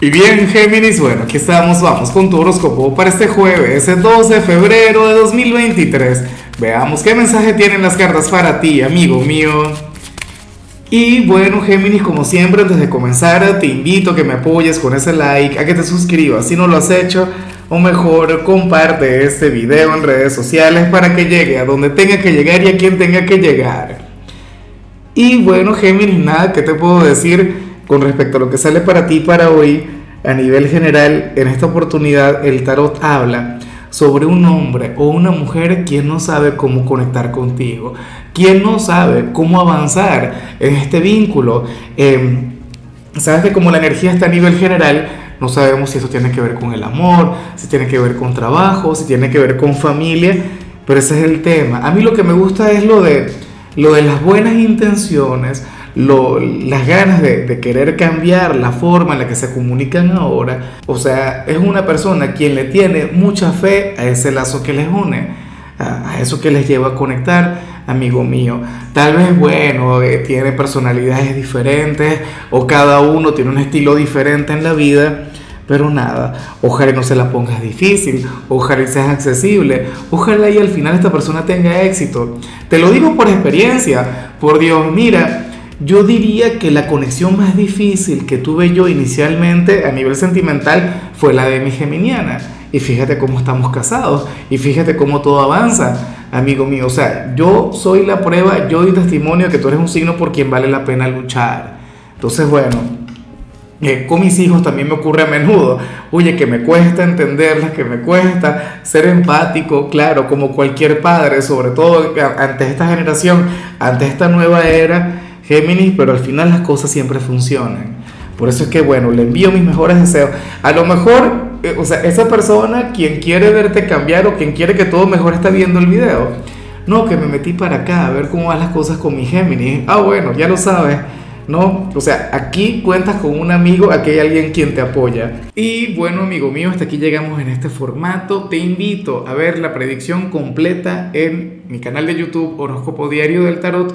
Y bien, Géminis, bueno, aquí estamos, vamos con tu horóscopo para este jueves, el 12 de febrero de 2023. Veamos qué mensaje tienen las cartas para ti, amigo mío. Y bueno, Géminis, como siempre, antes de comenzar, te invito a que me apoyes con ese like, a que te suscribas si no lo has hecho, o mejor, comparte este video en redes sociales para que llegue a donde tenga que llegar y a quien tenga que llegar. Y bueno, Géminis, nada, ¿qué te puedo decir? Con respecto a lo que sale para ti para hoy, a nivel general, en esta oportunidad el tarot habla sobre un hombre o una mujer quien no sabe cómo conectar contigo, quien no sabe cómo avanzar en este vínculo. Em, sabes que como la energía está a nivel general, no sabemos si eso tiene que ver con el amor, si tiene que ver con trabajo, si tiene que ver con familia, pero ese es el tema. A mí lo que me gusta es lo de, lo de las buenas intenciones, las ganas de, querer cambiar la forma en la que se comunican ahora. O sea, es una persona quien le tiene mucha fe a ese lazo que les une, a, eso que les lleva a conectar, amigo mío. Tal vez, bueno, eh, tiene personalidades diferentes o cada uno tiene un estilo diferente en la vida. Pero nada, ojalá no se la pongas difícil, ojalá seas accesible, ojalá y al final esta persona tenga éxito. Te lo digo por experiencia, por Dios, mira, yo diría que la conexión más difícil que tuve yo inicialmente a nivel sentimental fue la de mi geminiana. Y fíjate cómo estamos casados y fíjate cómo todo avanza, amigo mío. O sea, yo soy la prueba, yo doy testimonio que tú eres un signo por quien vale la pena luchar. Entonces, bueno, eh, con mis hijos también me ocurre a menudo. Oye, que me cuesta entenderlas, que me cuesta ser empático, claro, como cualquier padre, sobre todo ante esta generación, ante esta nueva era Géminis, pero al final las cosas siempre funcionan. Por eso es que, bueno, le envío mis mejores deseos. A lo mejor, eh, o sea, esa persona, quien quiere verte cambiar o quien quiere que todo mejor está viendo el video. No, que me metí para acá a ver cómo van las cosas con mi Géminis. Ah, bueno, ya lo sabes. No, o sea, aquí cuentas con un amigo, aquí hay alguien quien te apoya. Y bueno, amigo mío, hasta aquí llegamos en este formato. Te invito a ver la predicción completa en mi canal de YouTube Horóscopo Diario del Tarot